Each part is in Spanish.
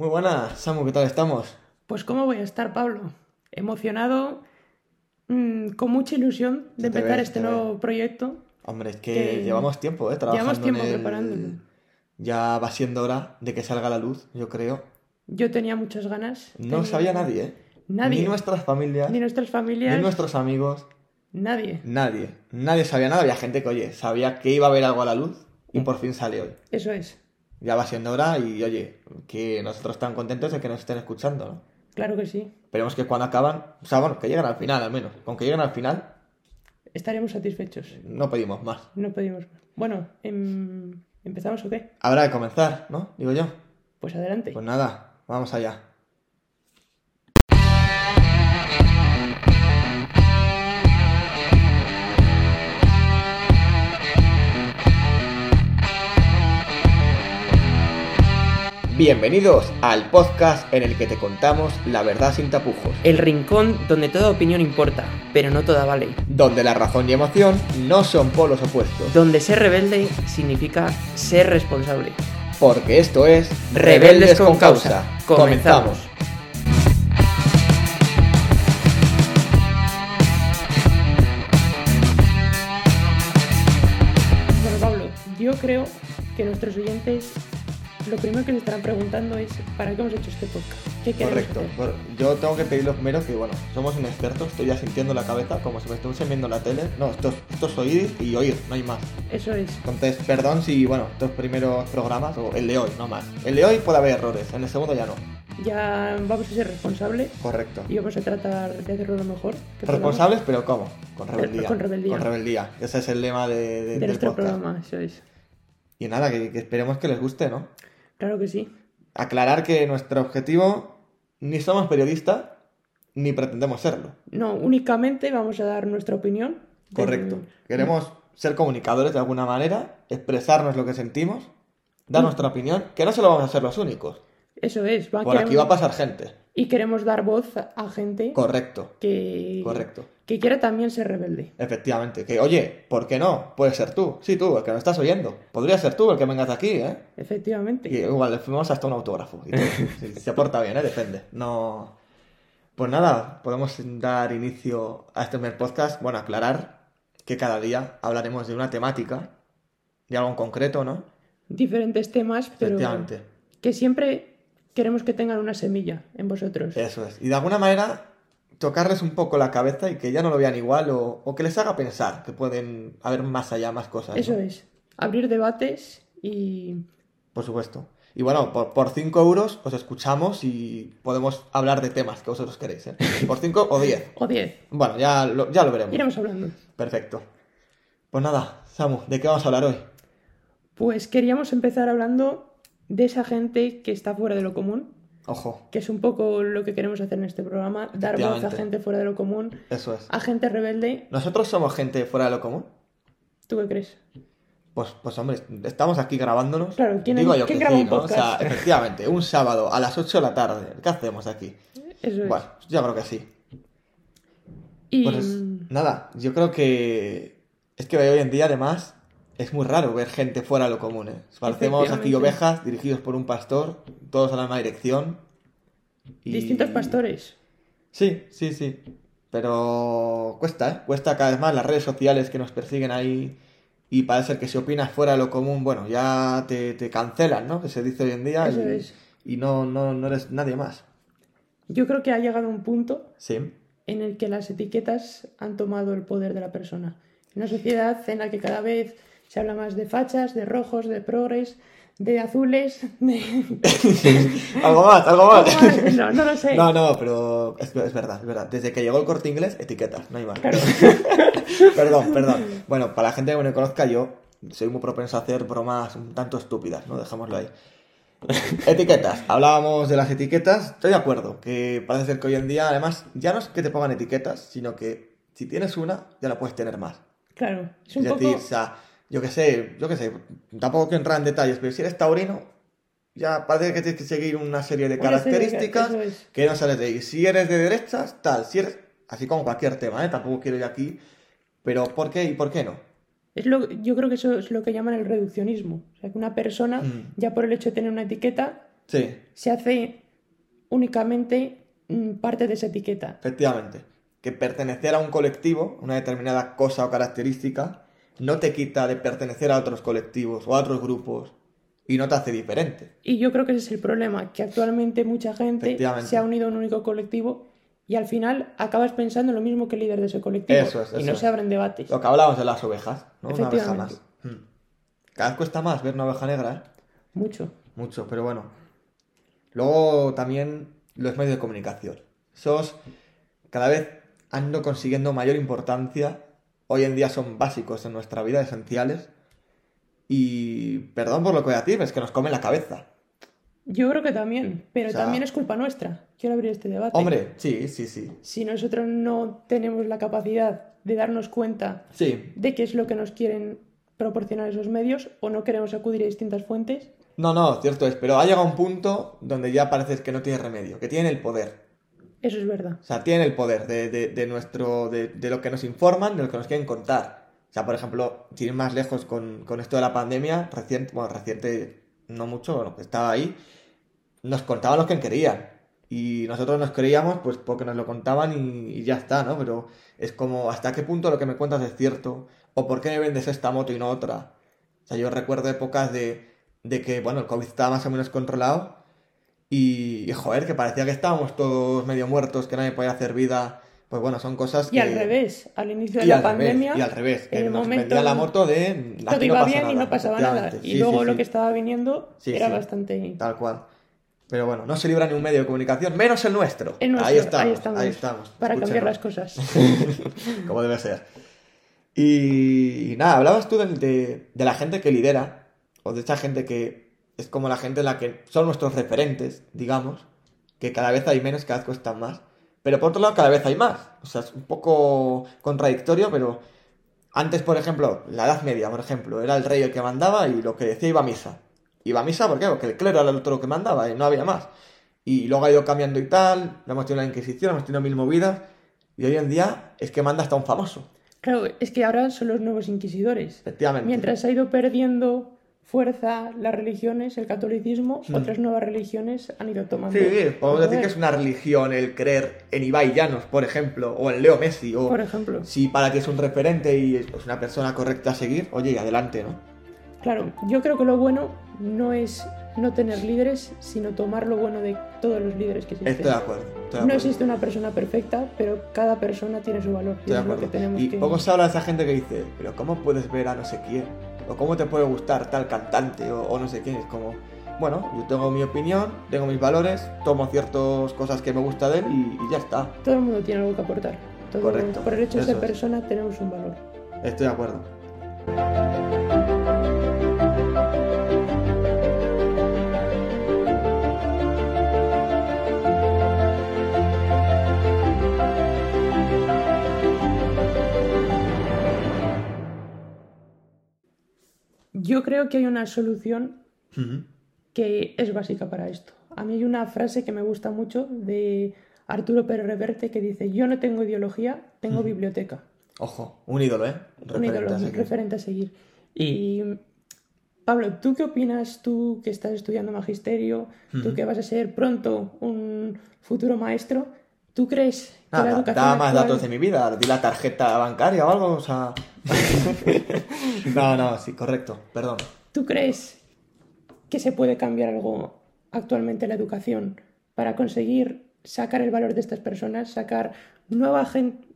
Muy buenas, Samu, ¿qué tal estamos? Pues cómo voy a estar, Pablo. Emocionado, mm, con mucha ilusión de empezar este nuevo proyecto. Hombre, es que, Que- llevamos tiempo, ¿eh? Trabajando Llevamos tiempo en el- preparándolo. Ya va siendo hora de que salga a la luz, yo creo. Yo tenía muchas ganas. No tenía- sabía nadie, ¿eh? Nadie. Ni nuestras familias, Ni ni, nuestras familias. nuestros amigos, Nadie. nadie. Nadie sabía nada. Había gente que, oye, sabía que iba a haber algo a la luz y por fin sale hoy. Eso es. Ya va siendo hora y, oye, que nosotros tan contentos de que nos estén escuchando, ¿no? Claro que sí. Esperemos que cuando acaban, o sea, bueno, que lleguen al final al menos. Con que lleguen al final, Estaremos satisfechos. no pedimos más. No pedimos más. Bueno, em, ¿empezamos o qué? Habrá de comenzar, ¿no? Digo yo. Pues adelante. Pues nada, vamos allá. Bienvenidos al podcast en el que te contamos la verdad sin tapujos, El rincón donde toda opinión importa, pero no toda vale. donde la razón y emoción no son polos opuestos, Donde ser rebelde significa ser responsable. porque esto es Rebeldes con causa. Comenzamos. Bueno, Pablo, yo creo que nuestros oyentes lo primero que se estarán preguntando es ¿para qué hemos hecho este podcast? ¿Qué Correcto. hacer? Yo tengo que pedir lo primero que, bueno, somos inexpertos, estoy ya sintiendo la cabeza como si me estuviesen viendo la tele. No, esto, es- esto es oír y oír, no hay más. Eso es. Entonces, perdón si, bueno, estos primeros programas, o el de hoy, no más. El de hoy puede haber errores, en el segundo ya no. Ya vamos a ser responsables Correcto. y vamos a tratar de hacerlo lo mejor. que podamos Responsables, pero ¿cómo? Con Pero rebeldía. con rebeldía. Con rebeldía. Ese es el lema de, de- de del nuestro podcast. programa, eso es. Y nada, que, que esperemos que les guste, ¿no? Claro que sí. Aclarar que nuestro objetivo ni somos periodistas ni pretendemos serlo. No, únicamente vamos a dar nuestra opinión. Correcto. Queremos ser comunicadores de alguna manera, expresarnos lo que sentimos, dar nuestra opinión, que no solo vamos a ser los únicos. Eso es. va- Por aquí va a pasar gente. Y queremos dar voz a gente Correcto, que, correcto. Que quiera también ser rebelde. Efectivamente. Que, oye, ¿por qué no? Puede ser tú. Sí, tú, el que nos estás oyendo. Podría ser tú el que vengas aquí, ¿eh? Efectivamente. Y igual le firmamos hasta un autógrafo. y todo. Si se porta bien, ¿eh? Depende. No. Pues nada, podemos dar inicio a este primer podcast. Bueno, aclarar que cada día hablaremos de una temática, de algo en concreto, ¿no? Diferentes temas, pero Efectivamente. que siempre queremos que tengan una semilla en vosotros. Eso es. Y de alguna manera tocarles un poco la cabeza y que ya no lo vean igual o, o que les haga pensar que pueden haber más allá, más cosas. ¿no? Eso es. Abrir debates y Por supuesto. Y bueno, por 5 euros os escuchamos y podemos hablar de temas que vosotros queréis. ¿eh? Por 5 o 10. o 10. Bueno, ya lo, ya lo veremos. Iremos hablando. Perfecto. Pues nada, Samu, ¿de qué vamos a hablar hoy? Pues queríamos empezar hablando de esa gente que está fuera de lo común, Ojo, que es un poco lo que queremos hacer en este programa, dar voz a gente fuera de lo común, eso es. a gente rebelde. ¿Nosotros somos gente fuera de lo común? ¿Tú qué crees? Pues, pues hombre, estamos aquí grabándonos. Claro, ¿quién- Digo yo quién que graba sí, un ¿no? O sea, efectivamente, un sábado a las 8 de la tarde. ¿Qué hacemos aquí? Eso es. Bueno, yo creo que sí. y Pues nada, yo creo que es que hoy en día además es muy raro ver gente fuera de lo común. ¿eh? Parecemos aquí ovejas dirigidos por un pastor, todos a la misma dirección. y- distintos pastores. Sí, sí, sí. Pero cuesta, ¿eh? Cuesta cada vez más las redes sociales que nos persiguen ahí y parece ser que si opinas fuera de lo común, bueno, ya te, te cancelan, ¿no? Que se dice hoy en día Eso y, es. y no, no, no eres nadie más. Yo creo que ha llegado un punto Sí, en el que las etiquetas han tomado el poder de la persona. En una sociedad en la que cada vez se habla más de fachas, de rojos, de progres, de azules, de... algo más, algo más. no, no lo sé. No, no, pero es, es verdad, es verdad. Desde que llegó el corte inglés, etiquetas, no hay más. Claro. perdón, perdón. Bueno, para la gente que no me conozca, yo soy muy propenso a hacer bromas un tanto estúpidas, ¿no? Dejémoslo ahí. etiquetas. Hablábamos de las etiquetas. Estoy de acuerdo, que parece ser que hoy en día, además, ya no es que te pongan etiquetas, sino que si tienes una, ya la puedes tener más. Claro, es un Es poco... decir, o sea, yo qué sé, yo qué sé, tampoco quiero entrar en detalles, pero si eres taurino, ya parece que tienes que seguir una serie de características es. que no sales de ahí. Si eres de derechas, tal, si eres, así como cualquier tema, ¿eh? Tampoco quiero ir aquí, pero ¿por qué y por qué no? Es lo, yo creo que eso es lo que llaman el reduccionismo. O sea, que una persona, Mm. ya por el hecho de tener una etiqueta, Sí, se hace únicamente mm, parte de esa etiqueta. efectivamente. Que pertenecer a un colectivo, una determinada cosa o característica, no te quita de pertenecer a otros colectivos o a otros grupos y no te hace diferente. Y yo creo que ese es el problema, que actualmente mucha gente se ha unido a un único colectivo y al final acabas pensando lo mismo que el líder de ese colectivo. Eso es, y no es. se abren debates. Lo que hablábamos de las ovejas, ¿no? Una oveja más. Hmm. Cada vez cuesta más ver una oveja negra, ¿eh? Mucho. Mucho, pero bueno. Luego también los medios de comunicación. Esos cada vez han ido consiguiendo mayor importancia. Hoy en día son básicos en nuestra vida, esenciales. Y perdón por lo que voy a decir, es que nos comen la cabeza. Yo creo que también, pero O sea- también es culpa nuestra. Quiero abrir este debate. Hombre, sí, sí, sí. Si nosotros no tenemos la capacidad de darnos cuenta Sí. de qué es lo que nos quieren proporcionar esos medios o no queremos acudir a distintas fuentes, No, no, cierto es, pero ha llegado un punto donde ya parece que no tiene remedio, que tienen el poder. Eso es verdad. O sea, tienen el poder de, de- de nuestro, de, de lo que nos informan, de lo que nos quieren contar. O sea, por ejemplo, sin ir más lejos con, con esto de la pandemia, reciente, bueno, reciente, no mucho, bueno, que estaba ahí, nos contaban lo que querían. Y nosotros nos creíamos, pues porque nos lo contaban y, y ya está, ¿no? Pero es como, ¿hasta qué punto lo que me cuentas es cierto? ¿O por qué me vendes esta moto y no otra? O sea, yo recuerdo épocas de, de que, bueno, el COVID estaba más o menos controlado y, y, joder, que parecía que estábamos todos medio muertos, que nadie podía hacer vida. Pues bueno, son cosas Y que... al revés, al inicio de Y la revés, pandemia, y al revés, que en el nos momento vendían la moto de... todo no iba pasa bien y no pasaba nada. Y Sí, luego sí, lo sí. que estaba viniendo era bastante... Tal cual. Pero bueno, no se libra ni un medio de comunicación, menos el nuestro. El nuestro, ahí, estamos, ahí estamos, ahí estamos. Para cambiar las cosas. como debe ser. Y, y nada, hablabas tú de, de- de la gente que lidera, o de esa gente que es como la gente en la que son nuestros referentes, digamos, que cada vez hay menos, cada vez cuestan más. Pero por otro lado, cada vez hay más. O sea, es un poco contradictorio, pero antes, por ejemplo, la Edad Media, por ejemplo, era el rey el que mandaba y lo que decía iba a misa. Iba a misa, ¿por qué? Porque el clero era el otro que mandaba y no había más. Y luego ha ido cambiando y tal, hemos tenido la Inquisición, hemos tenido mil movidas, y hoy en día es que manda hasta un famoso. Claro, es que ahora son los nuevos inquisidores. Efectivamente. Mientras ha ido perdiendo fuerza las religiones, el catolicismo, otras nuevas religiones han ido tomando. Mm. Sí, podemos decir que es una religión el creer en Ibai Llanos, por ejemplo, o en Leo Messi, o Por ejemplo. si para ti es un referente y es una persona correcta a seguir, oye, adelante, ¿no? Claro, yo creo que lo bueno no es no tener líderes, sino tomar lo bueno de todos los líderes que existen. Estoy de acuerdo. estoy de No existe una persona perfecta, pero cada persona tiene su valor. Y Estoy de es lo que acuerdo. tenemos Y que... poco se habla de esa gente que dice, pero ¿cómo puedes ver a no sé quién? ¿O cómo te puede gustar tal cantante o, o no sé quién? Es como, bueno, yo tengo mi opinión, tengo mis valores, tomo ciertas cosas que me gusta de él y, y ya está. Todo el mundo tiene algo que aportar. Todo- Correcto, Por el hecho de ser es. persona tenemos un valor. Estoy de acuerdo. Yo creo que hay una solución que es básica para esto. A mí hay una frase que me gusta mucho de Arturo Pérez Reverte que dice, yo no tengo ideología, tengo biblioteca. Ojo, un ídolo, ¿eh? Un Referente ídolo, a un seguir. referente a seguir. Y Pablo, ¿tú qué opinas? Tú que estás estudiando magisterio, tú que vas a ser pronto un futuro maestro, ¿tú crees que la educación da más actual- datos de mi vida, di la tarjeta bancaria o algo, o sea... no, no, sí, correcto, perdón. ¿Tú crees que se puede cambiar algo actualmente en la educación para conseguir sacar el valor de estas personas, sacar nueva gente,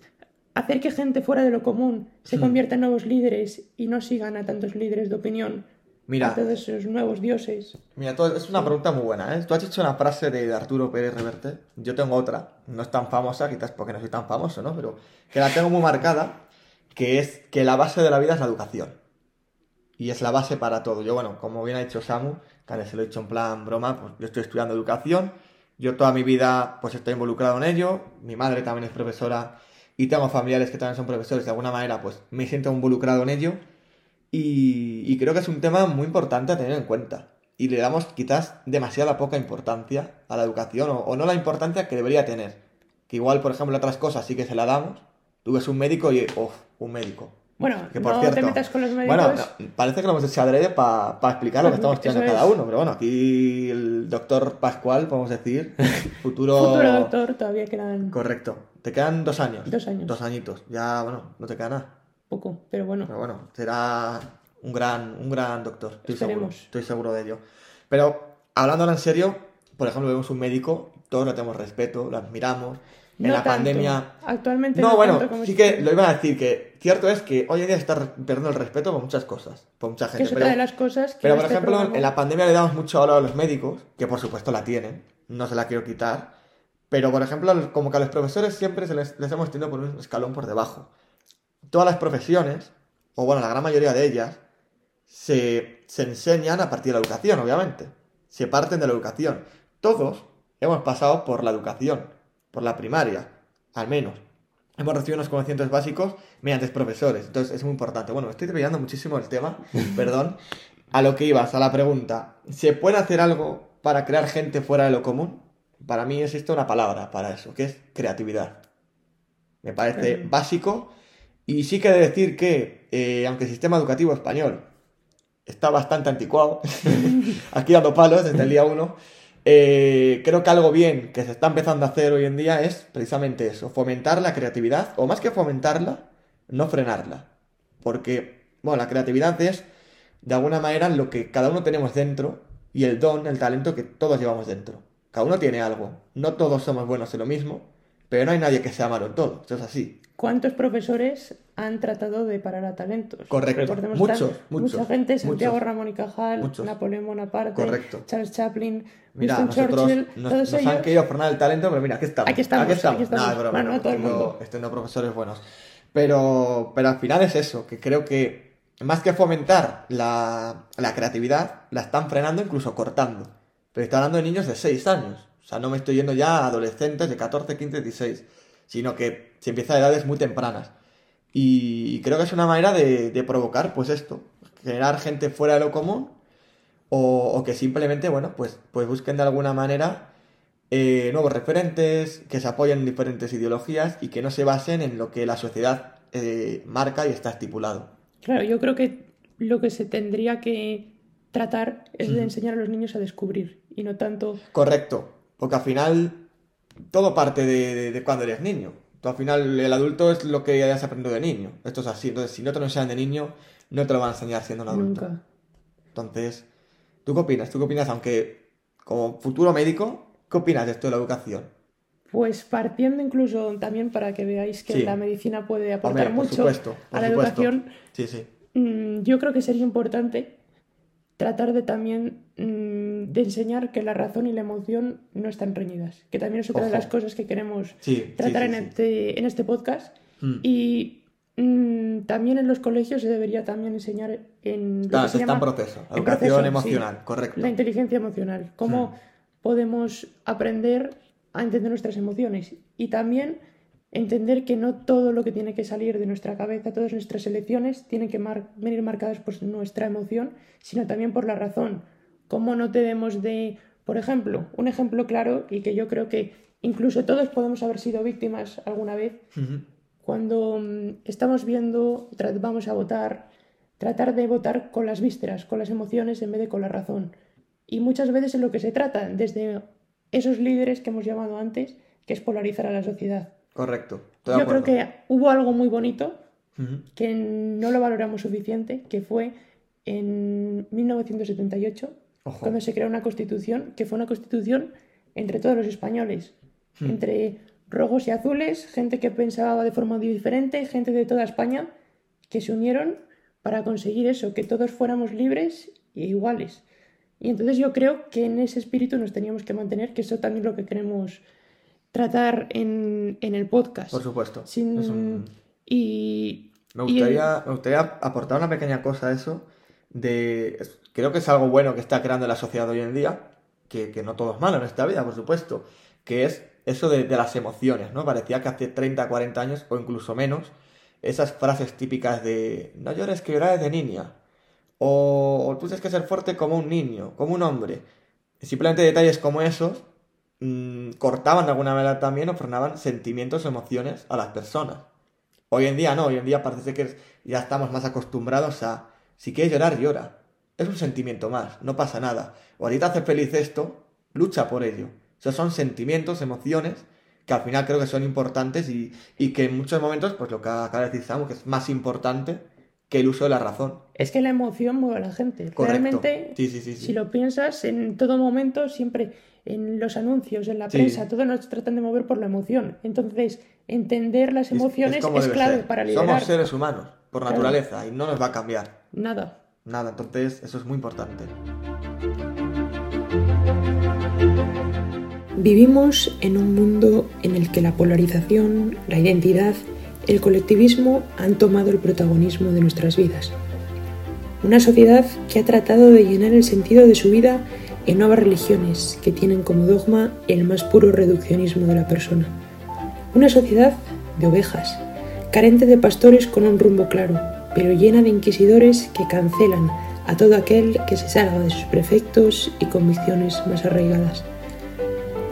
hacer que gente fuera de lo común se convierta en nuevos líderes y no sigan a tantos líderes de opinión, Mira. a todos esos nuevos dioses? Mira, es una pregunta muy buena, ¿eh? Tú has dicho una frase de Arturo Pérez Reverte, yo tengo otra, no es tan famosa, quizás porque no soy tan famoso, ¿no? Pero que la tengo muy marcada, que es que la base de la vida es la educación. Y es la base para todo. Yo, bueno, como bien ha dicho Samu, que se lo he dicho en plan broma, pues yo estoy estudiando educación, yo toda mi vida pues estoy involucrado en ello, mi madre también es profesora y tengo familiares que también son profesores, de alguna manera pues me siento involucrado en ello y, y creo que es un tema muy importante a tener en cuenta. Y le damos quizás demasiada poca importancia a la educación o, o no la importancia que debería tener. Que igual, por ejemplo, otras cosas sí que se la damos. Tú ves un médico y, uff, un médico. Bueno, Que por no cierto, te metas con los médicos. Bueno, no, parece que lo hemos hecho adrede para explicar lo que estamos estudiando Eso cada es. uno, pero bueno, aquí el doctor Pascual, podemos decir, futuro... Futuro doctor, todavía quedan Correcto. Te quedan dos años. Dos años. Dos añitos. Ya, bueno, no te queda nada. Poco, pero bueno. Pero bueno, será un gran, un gran doctor. Estoy seguro. Estoy seguro de ello. Pero, hablando en serio, por ejemplo, vemos un médico, todos lo tenemos respeto, lo admiramos. En No la tanto. pandemia... Actualmente No, no, bueno, tanto como sí que lo iba a decir, que cierto es que hoy en día se está perdiendo el respeto por muchas cosas, por mucha Que gente. es pero- otra de las cosas que pero, por este ejemplo, programa- en la pandemia le damos mucho valor a los médicos, que por supuesto la tienen, no se la quiero quitar. Pero, por ejemplo, como que a los profesores siempre se les, les hemos tenido por un escalón por debajo. Todas las profesiones, o bueno, la gran mayoría de ellas, se, se enseñan a partir de la educación, obviamente. Se parten de la educación. Todos hemos pasado por la educación, por la primaria, al menos. Hemos recibido unos conocimientos básicos mediante profesores. Entonces es muy importante. Bueno, me estoy desviando muchísimo del tema, perdón. A lo que ibas, a la pregunta. ¿Se puede hacer algo para crear gente fuera de lo común? Para mí existe una palabra para eso, que es creatividad. Me parece Ujú. básico. Y sí que de decir que, eh, aunque el sistema educativo español está bastante anticuado, aquí dando palos desde el día uno, eh, creo que algo bien que se está empezando a hacer hoy en día es precisamente eso, fomentar la creatividad, o más que fomentarla, no frenarla. Porque, bueno, la creatividad es, de alguna manera, lo que cada uno tenemos dentro y el don, el talento que todos llevamos dentro. Cada uno tiene algo. No todos somos buenos en lo mismo, pero no hay nadie que sea malo en todo. Eso es así. ¿Cuántos profesores han tratado de parar a talentos? Correcto. Recordemos Muchos, muchos, Mucha gente, Santiago muchos. Ramón y Cajal, Muchos. Napoleón Bonaparte, Correcto. Charles Chaplin, Mira, Winston nosotros Churchill, nos, todos nos ellos. han querido frenar el talento, pero mira, aquí estamos. Aquí estamos, aquí estamos. Nah, es broma, Bueno, no todo el mundo. tengo profesores buenos. Pero, pero al final es eso, que creo que más que fomentar la, la creatividad, la están frenando, incluso cortando. Pero estoy hablando de niños de 6 años. O sea, no me estoy yendo ya a adolescentes de 14, 15, 16. Sino que se empieza a edades muy tempranas. Y creo que es una manera de, de provocar, pues esto, generar gente fuera de lo común o, o que simplemente, bueno, pues, pues busquen de alguna manera eh, nuevos referentes, que se apoyen en diferentes ideologías y que no se basen en lo que la sociedad eh, marca y está estipulado. Claro, yo creo que lo que se tendría que tratar es de enseñar a los niños a descubrir y no tanto Correcto, porque al final todo parte de, de- de cuando eres niño. Tú, al final el adulto es lo que hayas aprendido de niño. Esto es así. Entonces, si no te lo enseñan de niño, no te lo van a enseñar siendo un adulto. nunca. Entonces, ¿tú qué opinas? ¿Tú qué opinas? Aunque como futuro médico, ¿qué opinas de esto de la educación? Pues partiendo incluso también para que veáis que Sí. la medicina puede aportar Hombre, por mucho supuesto, por a la supuesto. educación, Sí, sí. mm, yo creo que sería importante tratar de también de enseñar que la razón y la emoción no están reñidas, que también es otra de Ojo. las cosas que queremos Sí, tratar sí, en, sí. Este, en este podcast. Mm. Y mm, también en los colegios se debería también enseñar en Claro, se se está en proceso. en Educación proceso, sí. emocional, correcto. la inteligencia emocional, cómo Mm. podemos aprender a entender nuestras emociones y también entender que no todo lo que tiene que salir de nuestra cabeza, todas nuestras elecciones tienen que mar- venir marcadas por nuestra emoción, sino también por la razón. Cómo no debemos de, por ejemplo, un ejemplo claro y que yo creo que incluso todos podemos haber sido víctimas alguna vez, Ujú. cuando mm, estamos viendo, vamos a votar, tratar de votar con las vísceras, con las emociones en vez de con la razón. Y muchas veces es lo que se trata, desde esos líderes que hemos llamado antes, que es polarizar a la sociedad. Correcto. Estoy Yo creo que hubo algo muy bonito Ujú. que no lo valoramos suficiente, que fue en 1978, Ojo. cuando se creó una constitución, que fue una constitución entre todos los españoles, Hmm. entre rojos y azules, gente que pensaba de forma diferente, gente de toda España, que se unieron para conseguir eso, que todos fuéramos libres e iguales. Y entonces yo creo que en ese espíritu nos teníamos que mantener, que eso también es lo que queremos tratar en, en el podcast. Por supuesto. Sin- un- Y... Me y el- gustaría, me gustaría aportar una pequeña cosa a eso. De, creo que es algo bueno que está creando la sociedad hoy en día, que, no todo es malo en esta vida, por supuesto, que es eso de, las emociones, ¿no? Parecía que hace 30, 40 años o incluso menos, esas frases típicas de no llores que llorar de niña, o, o tú tienes que ser fuerte como un niño, como un hombre. Simplemente detalles como esos mm, cortaban de alguna manera también o frenaban sentimientos o emociones a las personas. Hoy en día no, hoy en día parece que ya estamos más acostumbrados a, si quieres llorar, llora. Es un sentimiento más, no pasa nada. O a ti te hace feliz esto, lucha por ello. Esos son sentimientos, emociones, que al final creo que son importantes y, y que en muchos momentos, pues lo que acaba de decir Samu, que es más importante que el uso de la razón. Es que la emoción mueve a la gente. Correcto. Realmente, Sí, sí, sí, sí. si lo piensas, en todo momento, siempre en los anuncios, en la prensa, todo nos tratan de mover por la emoción. Entonces, entender las Es- emociones es, clave ser. para liderar. Somos seres humanos, por Claro. naturaleza, y no nos va a cambiar. Nada. Nada, entonces eso es muy importante. Vivimos en un mundo en el que la polarización, la identidad, el colectivismo han tomado el protagonismo de nuestras vidas. Una sociedad que ha tratado de llenar el sentido de su vida en nuevas religiones que tienen como dogma el más puro reduccionismo de la persona. Una sociedad de ovejas, carente de pastores con un rumbo claro, pero llena de inquisidores que cancelan a todo aquel que se salga de sus prefectos y convicciones más arraigadas.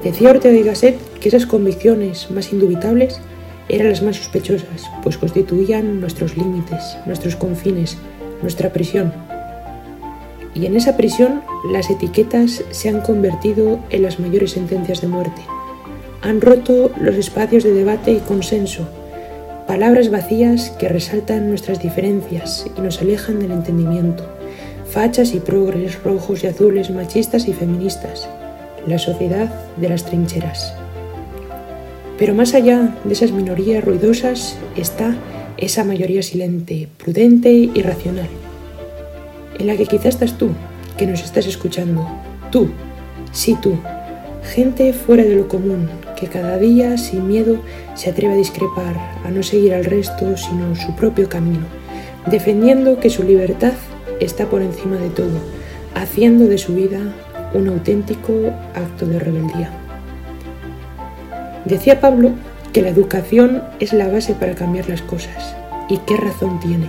Decía Ortega y Gasset que esas convicciones más indubitables eran las más sospechosas, pues constituían nuestros límites, nuestros confines, nuestra prisión. Y en esa prisión las etiquetas se han convertido en las mayores sentencias de muerte. Han roto los espacios de debate y consenso, palabras vacías que resaltan nuestras diferencias y nos alejan del entendimiento, fachas y progres, rojos y azules, machistas y feministas, la sociedad de las trincheras. Pero más allá de esas minorías ruidosas está esa mayoría silente, prudente y racional, en la que quizás estás tú, que nos estás escuchando, tú, sí tú, gente fuera de lo común, que cada día sin miedo se atreve a discrepar, a no seguir al resto, sino su propio camino, defendiendo que su libertad está por encima de todo, haciendo de su vida un auténtico acto de rebeldía. Decía Pablo que la educación es la base para cambiar las cosas, y qué razón tiene.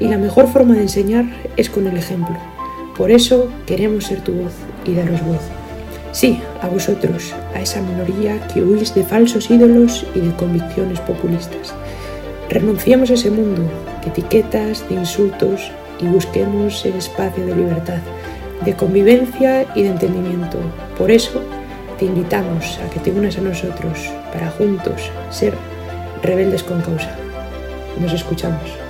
Y la mejor forma de enseñar es con el ejemplo. Por eso queremos ser tu voz y daros voz. Sí, a vosotros, a esa minoría que huís de falsos ídolos y de convicciones populistas. Renunciemos a ese mundo de etiquetas, de insultos y busquemos el espacio de libertad, de convivencia y de entendimiento. Por eso te invitamos a que te unas a nosotros para juntos ser rebeldes con causa. Nos escuchamos.